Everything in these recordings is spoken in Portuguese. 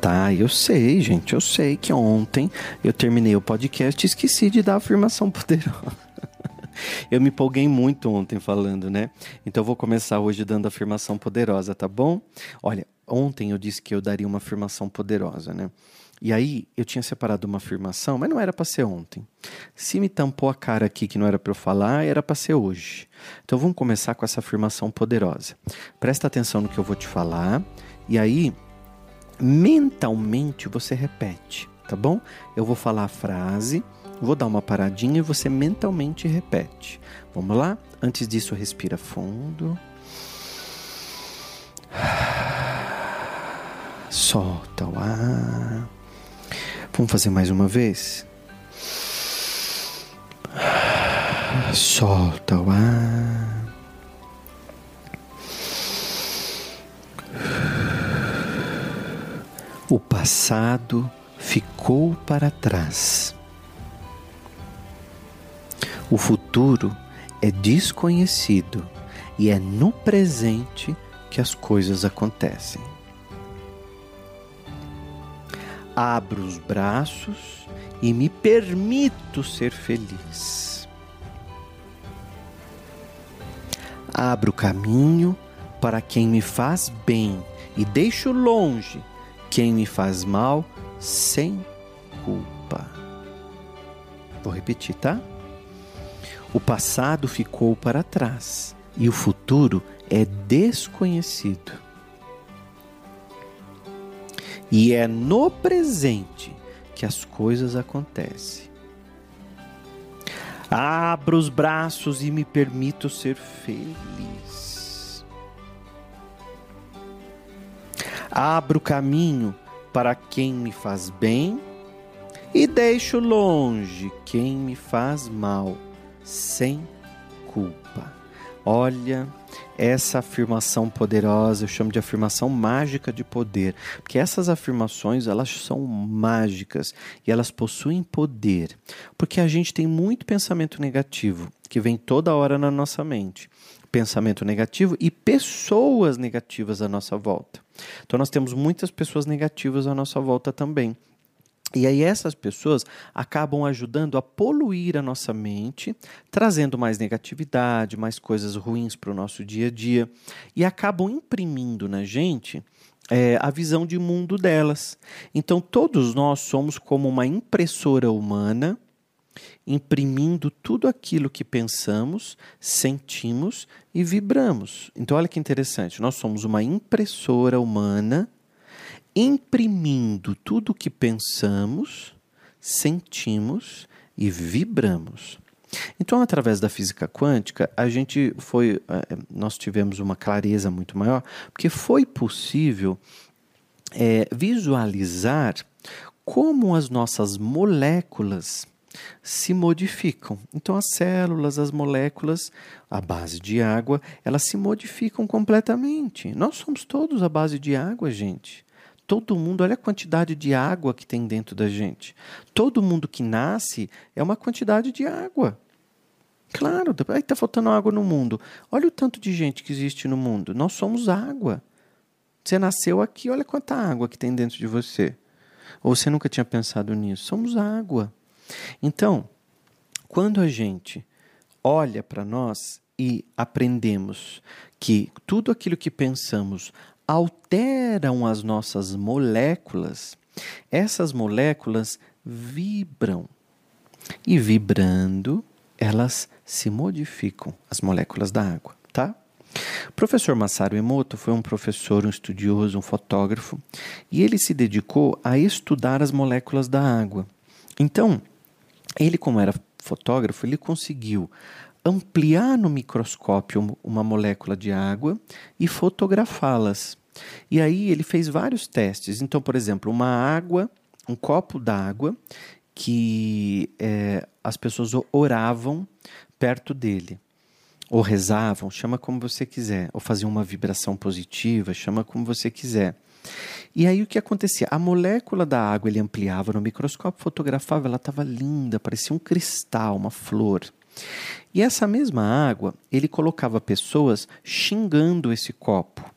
Tá, eu sei, gente, eu sei que ontem eu terminei o podcast e esqueci de dar a afirmação poderosa. Eu me empolguei muito ontem falando, né? Então eu vou começar hoje dando a afirmação poderosa, tá bom? Olha, ontem eu disse que eu daria uma afirmação poderosa, né? E aí eu tinha separado uma afirmação, mas não era para ser ontem. Se me tampou a cara aqui que não era para eu falar, era para ser hoje. Então vamos começar com essa afirmação poderosa. Presta atenção no que eu vou te falar e aí mentalmente você repete, tá bom? Eu vou falar a frase, vou dar uma paradinha e você mentalmente repete. Vamos lá? Antes disso, respira fundo. Solta o ar. Vamos fazer mais uma vez? Solta o ar. O passado ficou para trás. O futuro é desconhecido e é no presente que as coisas acontecem. abro os braços e me permito ser feliz. Abro caminho para quem me faz bem e deixo longe quem me faz mal sem culpa. Vou repetir, tá? O passado ficou para trás e o futuro é desconhecido. E é no presente que as coisas acontecem. Abro os braços e me permito ser feliz. Abro caminho para quem me faz bem e deixo longe quem me faz mal, sem culpa. Olha, essa afirmação poderosa, eu chamo de afirmação mágica de poder, porque essas afirmações, elas são mágicas e elas possuem poder, porque a gente tem muito pensamento negativo que vem toda hora na nossa mente. Pensamento negativo e pessoas negativas à nossa volta. Então nós temos muitas pessoas negativas à nossa volta também. E aí essas pessoas acabam ajudando a poluir a nossa mente, trazendo mais negatividade, mais coisas ruins para o nosso dia a dia e acabam imprimindo na gente é, a visão de mundo delas. Então todos nós somos como uma impressora humana imprimindo tudo aquilo que pensamos, sentimos e vibramos. Então olha que interessante, nós somos uma impressora humana imprimindo tudo o que pensamos, sentimos e vibramos. Então, através da física quântica, a gente foi, eh, nós tivemos uma clareza muito maior, porque foi possível é, visualizar como as nossas moléculas se modificam. Então, as células, as moléculas, à base de água, elas se modificam completamente. Nós somos todos à base de água, gente. Todo mundo, olha a quantidade de água que tem dentro da gente. Todo mundo que nasce é uma quantidade de água. Claro, aí está faltando água no mundo. Olha o tanto de gente que existe no mundo. Nós somos água. Você nasceu aqui, olha quanta água que tem dentro de você. Ou você nunca tinha pensado nisso? Somos água. Então, quando a gente olha para nós e aprendemos que tudo aquilo que pensamos alteram as nossas moléculas, essas moléculas vibram. E vibrando, elas se modificam, as moléculas da água, tá? O professor Masaru Emoto foi um professor, um estudioso, um fotógrafo, e ele se dedicou a estudar as moléculas da água. Então, ele, como era fotógrafo, ele conseguiu ampliar no microscópio uma molécula de água e fotografá-las. E aí ele fez vários testes. Então, por exemplo, uma água, um copo d'água que é, as pessoas oravam perto dele. Ou rezavam, chama como você quiser. Ou faziam uma vibração positiva, chama como você quiser. E aí o que acontecia? A molécula da água ele ampliava no microscópio, fotografava, ela estava linda, parecia um cristal, uma flor. E essa mesma água, ele colocava pessoas xingando esse copo.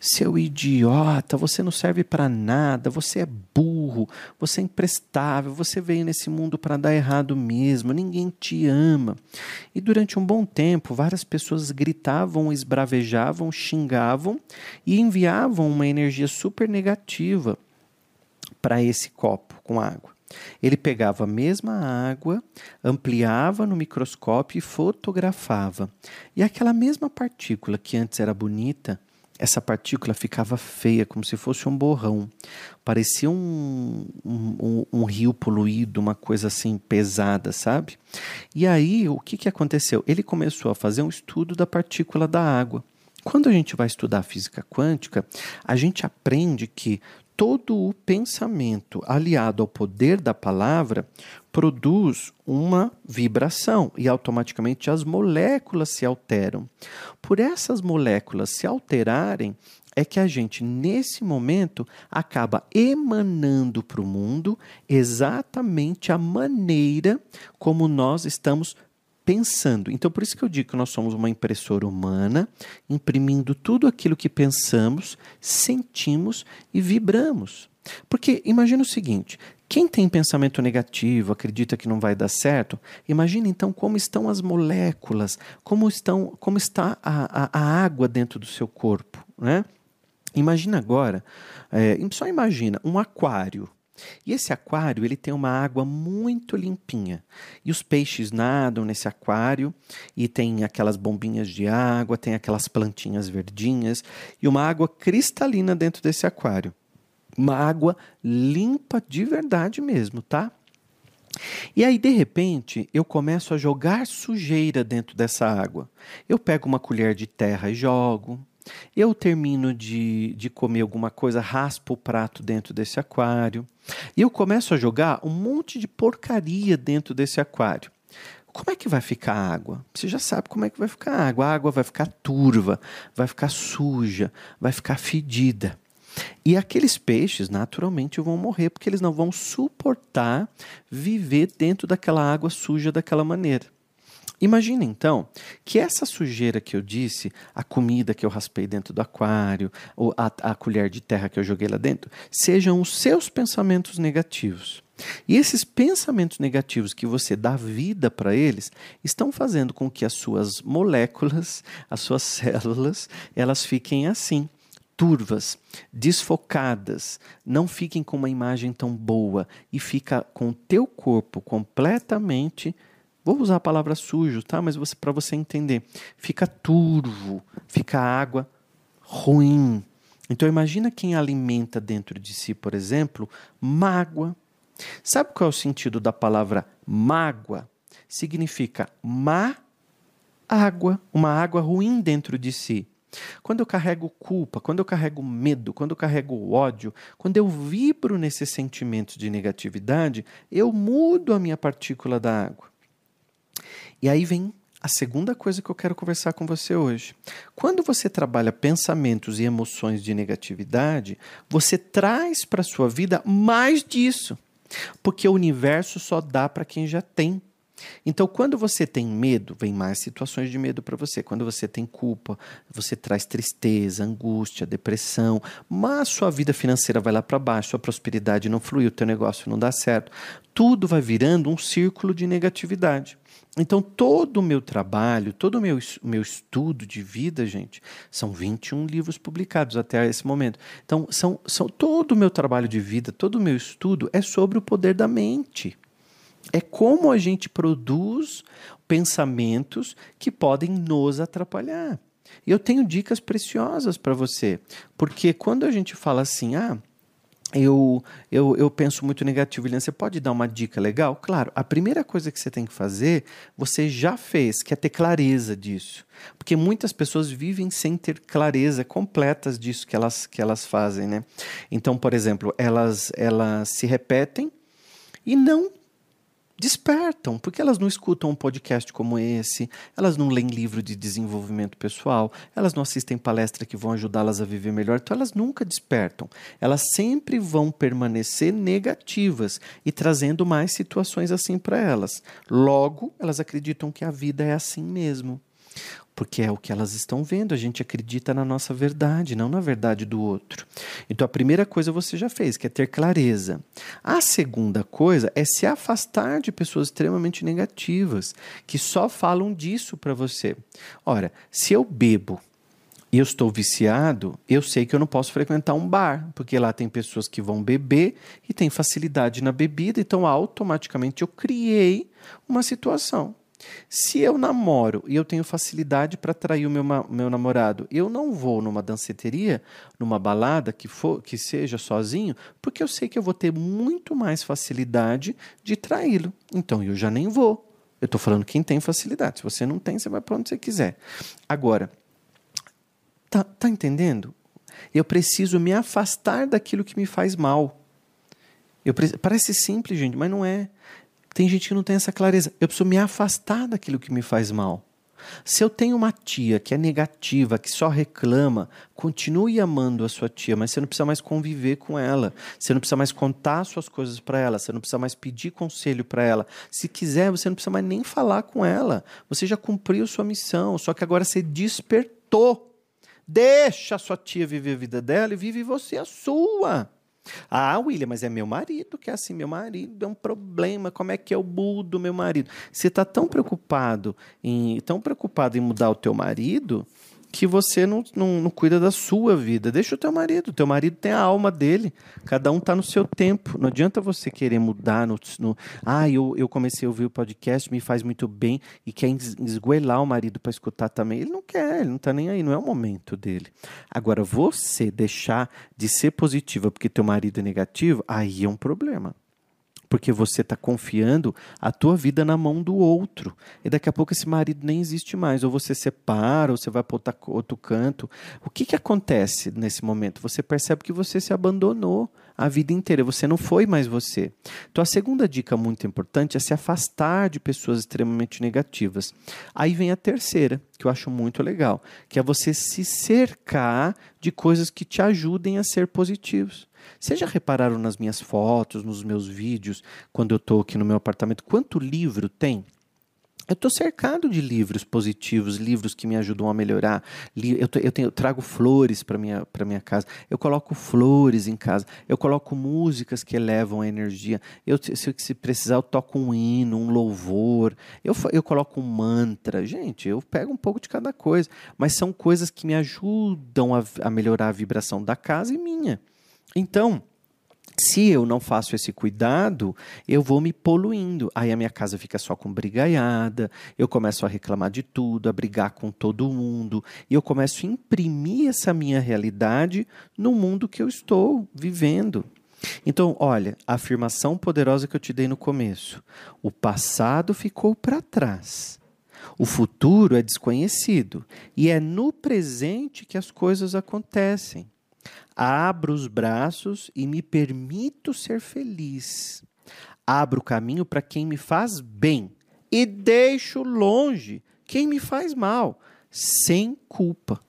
Seu idiota, você não serve para nada, você é burro, você é imprestável, você veio nesse mundo para dar errado mesmo, ninguém te ama. E durante um bom tempo, várias pessoas gritavam, esbravejavam, xingavam e enviavam uma energia super negativa para esse copo com água. Ele pegava a mesma água, ampliava no microscópio e fotografava. E aquela mesma partícula que antes era bonita, essa partícula ficava feia, como se fosse um borrão. Parecia um, um, um, rio poluído, uma coisa assim pesada, sabe? E aí, o que, que aconteceu? Ele começou a fazer um estudo da partícula da água. Quando a gente vai estudar física quântica, a gente aprende que todo o pensamento aliado ao poder da palavra produz uma vibração e automaticamente as moléculas se alteram. Por essas moléculas se alterarem, é que a gente, nesse momento, acaba emanando para o mundo exatamente a maneira como nós estamos pensando. Então, por isso que eu digo que nós somos uma impressora humana, imprimindo tudo aquilo que pensamos, sentimos e vibramos. Porque imagina o seguinte: quem tem pensamento negativo, acredita que não vai dar certo, imagina então como estão as moléculas, como, estão, como está a, a, a água dentro do seu corpo. Né? Imagina agora, é, só imagina um aquário. E esse aquário ele tem uma água muito limpinha. E os peixes nadam nesse aquário e tem aquelas bombinhas de água, tem aquelas plantinhas verdinhas e uma água cristalina dentro desse aquário. Uma água limpa de verdade mesmo, tá? E aí, de repente, eu começo a jogar sujeira dentro dessa água. Eu pego uma colher de terra e jogo. Eu termino de, de comer alguma coisa, raspo o prato dentro desse aquário. E eu começo a jogar um monte de porcaria dentro desse aquário. Como é que vai ficar a água? Você já sabe como é que vai ficar a água. A água vai ficar turva, vai ficar suja, vai ficar fedida. E aqueles peixes, naturalmente, vão morrer porque eles não vão suportar viver dentro daquela água suja daquela maneira. Imagina então que essa sujeira que eu disse, a comida que eu raspei dentro do aquário, ou a, a colher de terra que eu joguei lá dentro, sejam os seus pensamentos negativos. E esses pensamentos negativos que você dá vida para eles estão fazendo com que as suas moléculas, as suas células, elas fiquem assim, turvas, desfocadas, não fiquem com uma imagem tão boa e fica com o teu corpo completamente Vou usar a palavra sujo, tá? Mas para você entender, fica turvo, fica água ruim. Então imagina quem alimenta dentro de si, por exemplo, mágoa. Sabe qual é o sentido da palavra mágoa? Significa má água, uma água ruim dentro de si. Quando eu carrego culpa, quando eu carrego medo, quando eu carrego ódio, quando eu vibro nesses sentimentos de negatividade, eu mudo a minha partícula da água. E aí vem a segunda coisa que eu quero conversar com você hoje. Quando você trabalha pensamentos e emoções de negatividade, você traz para a sua vida mais disso. Porque o universo só dá para quem já tem. Então, quando você tem medo, vem mais situações de medo para você. Quando você tem culpa, você traz tristeza, angústia, depressão, mas sua vida financeira vai lá para baixo, sua prosperidade não flui, o teu negócio não dá certo. Tudo vai virando um círculo de negatividade. Então, todo o meu trabalho, todo o meu, meu estudo de vida, gente, são 21 livros publicados até esse momento. Então, são, são todo o meu trabalho de vida, todo o meu estudo é sobre o poder da mente. É como a gente produz pensamentos que podem nos atrapalhar. E eu tenho dicas preciosas para você, porque quando a gente fala assim, ah, eu, eu, eu penso muito negativo. Eliane, você pode dar uma dica legal? Claro, a primeira coisa que você tem que fazer, você já fez, que é ter clareza disso. Porque muitas pessoas vivem sem ter clareza completas disso que elas, que elas fazem. Né? Então, por exemplo, elas, elas se repetem e não despertam, porque elas não escutam um podcast como esse, elas não leem livro de desenvolvimento pessoal, elas não assistem palestras que vão ajudá-las a viver melhor, então elas nunca despertam. Elas sempre vão permanecer negativas e trazendo mais situações assim para elas. Logo, elas acreditam que a vida é assim mesmo. Porque é o que elas estão vendo. A gente acredita na nossa verdade, não na verdade do outro. Então a primeira coisa você já fez, que é ter clareza. A segunda coisa é se afastar de pessoas extremamente negativas, que só falam disso para você. Ora, se eu bebo e eu estou viciado, eu sei que eu não posso frequentar um bar, porque lá tem pessoas que vão beber e têm facilidade na bebida, então automaticamente eu criei uma situação. Se eu namoro e eu tenho facilidade para atrair o meu, meu namorado, eu não vou numa danceteria, numa balada que, for, que seja sozinho, porque eu sei que eu vou ter muito mais facilidade de traí-lo. Então eu já nem vou. Eu estou falando quem tem facilidade. Se você não tem, você vai para onde você quiser. Agora, tá, tá entendendo? Eu preciso me afastar daquilo que me faz mal. Eu, parece simples, gente, mas não é. Tem gente que não tem essa clareza. Eu preciso me afastar daquilo que me faz mal. Se eu tenho uma tia que é negativa, que só reclama, continue amando a sua tia, mas você não precisa mais conviver com ela. Você não precisa mais contar suas coisas para ela. Você não precisa mais pedir conselho para ela. Se quiser, você não precisa mais nem falar com ela. Você já cumpriu sua missão, só que agora você despertou. Deixa a sua tia viver a vida dela e vive você a sua. Ah, William, mas é meu marido que é assim, meu marido é um problema, como é que é o burro do meu marido? Você está tão preocupado em tão preocupado em mudar o teu marido que você não, não, não, cuida da sua vida. Deixa o teu marido. Teu marido tem a alma dele. Cada um está no seu tempo. Não adianta você querer mudar. No, no, ah, eu, eu comecei a ouvir o podcast, me faz muito bem e quer esgoelar o marido para escutar também. Ele não quer, ele não está nem aí. Não é o momento dele. Agora, você deixar de ser positiva porque teu marido é negativo, aí é um problema porque você está confiando a tua vida na mão do outro. E daqui a pouco esse marido nem existe mais. Ou você separa, ou você vai para outro canto. O que, que acontece nesse momento? Você percebe que você se abandonou a vida inteira. Você não foi mais você. Então, a segunda dica muito importante é se afastar de pessoas extremamente negativas. Aí vem a terceira, que eu acho muito legal, que é você se cercar de coisas que te ajudem a ser positivos. Vocês já repararam nas minhas fotos, nos meus vídeos, quando eu estou aqui no meu apartamento, quanto livro tem? Eu estou cercado de livros positivos, livros que me ajudam a melhorar. Eu, tô, eu, tenho, eu trago flores para minha para minha casa. Eu coloco flores em casa. Eu coloco músicas que elevam a energia. Eu, se, se precisar, eu toco um hino, um louvor. Eu, eu coloco um mantra. Gente, eu pego um pouco de cada coisa. Mas são coisas que me ajudam a, a melhorar a vibração da casa e minha. Então, se eu não faço esse cuidado, eu vou me poluindo. Aí a minha casa fica só com brigaiada, eu começo a reclamar de tudo, a brigar com todo mundo, e eu começo a imprimir essa minha realidade no mundo que eu estou vivendo. Então, olha, a afirmação poderosa que eu te dei no começo: o passado ficou para trás. O futuro é desconhecido e é no presente que as coisas acontecem abro os braços e me permito ser feliz. Abro o caminho para quem me faz bem e deixo longe quem me faz mal, sem culpa.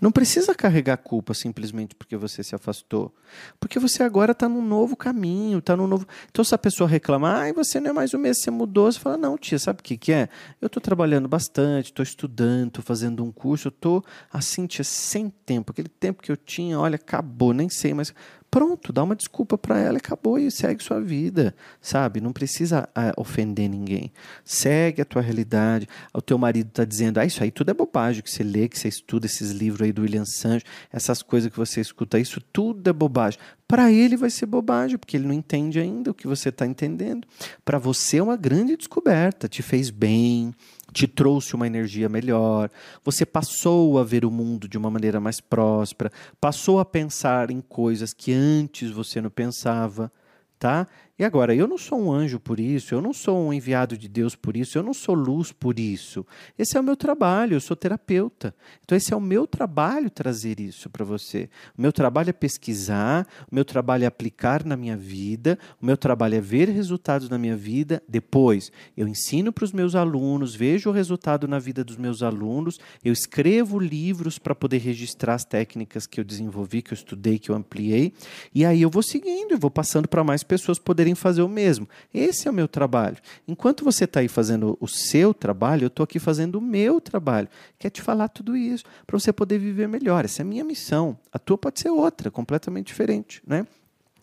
Não precisa carregar culpa simplesmente porque você se afastou. Porque você agora está num novo caminho, está num novo. Então, se a pessoa reclamar, ah, você não é mais o mesmo, você mudou, você fala, não, tia, sabe o que, que é? Eu estou trabalhando bastante, estou estudando, estou fazendo um curso, estou assim, tia, sem tempo. Aquele tempo que eu tinha, olha, acabou, nem sei, mas pronto, dá uma desculpa para ela e acabou e segue sua vida, sabe? Não precisa uh, ofender ninguém. Segue a tua realidade. O teu marido está dizendo, ah, isso aí tudo é bobagem que você lê, que você estuda esses livros aí do William Sancho, essas coisas que você escuta, isso tudo é bobagem. Para ele vai ser bobagem, porque ele não entende ainda o que você está entendendo. Para você é uma grande descoberta, te fez bem, te trouxe uma energia melhor, você passou a ver o mundo de uma maneira mais próspera, passou a pensar em coisas que antes você não pensava, tá? E agora, eu não sou um anjo por isso, eu não sou um enviado de Deus por isso, eu não sou luz por isso. Esse é o meu trabalho, eu sou terapeuta. Então, esse é o meu trabalho trazer isso para você. O meu trabalho é pesquisar, o meu trabalho é aplicar na minha vida, o meu trabalho é ver resultados na minha vida. Depois, eu ensino para os meus alunos, vejo o resultado na vida dos meus alunos, eu escrevo livros para poder registrar as técnicas que eu desenvolvi, que eu estudei, que eu ampliei, e aí eu vou seguindo e vou passando para mais pessoas poderem poderem fazer o mesmo. Esse é o meu trabalho. Enquanto você está aí fazendo o seu trabalho, eu estou aqui fazendo o meu trabalho. Quer te falar tudo isso para você poder viver melhor. Essa é a minha missão. A tua pode ser outra, completamente diferente, né?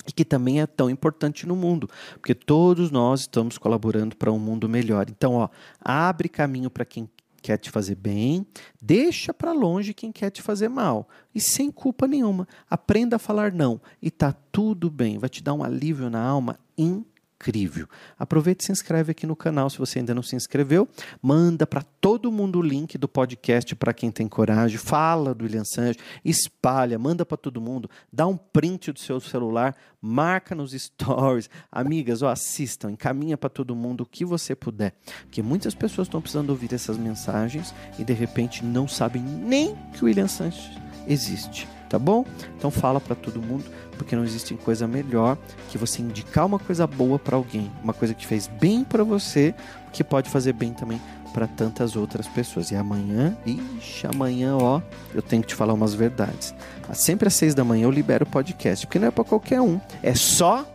e que também é tão importante no mundo, porque todos nós estamos colaborando para um mundo melhor. Então, ó, abre caminho para quem quer te fazer bem, deixa para longe quem quer te fazer mal. E sem culpa nenhuma. Aprenda a falar não e tá tudo bem. Vai te dar um alívio na alma incrível. Aproveite e se inscreve aqui no canal se você ainda não se inscreveu. Manda para todo mundo o link do podcast para quem tem coragem. Fala do William Sanches, espalha, manda para todo mundo. Dá um print do seu celular, marca nos stories. Amigas, ó, assistam, encaminha para todo mundo o que você puder. Porque muitas pessoas estão precisando ouvir essas mensagens e de repente não sabem nem que o William Sanches existe tá bom? Então fala para todo mundo, porque não existe coisa melhor que você indicar uma coisa boa para alguém, uma coisa que fez bem para você, que pode fazer bem também para tantas outras pessoas. E amanhã, ixi, amanhã, ó, eu tenho que te falar umas verdades. Sempre às seis da manhã eu libero o podcast, porque não é para qualquer um, é só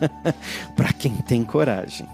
para quem tem coragem.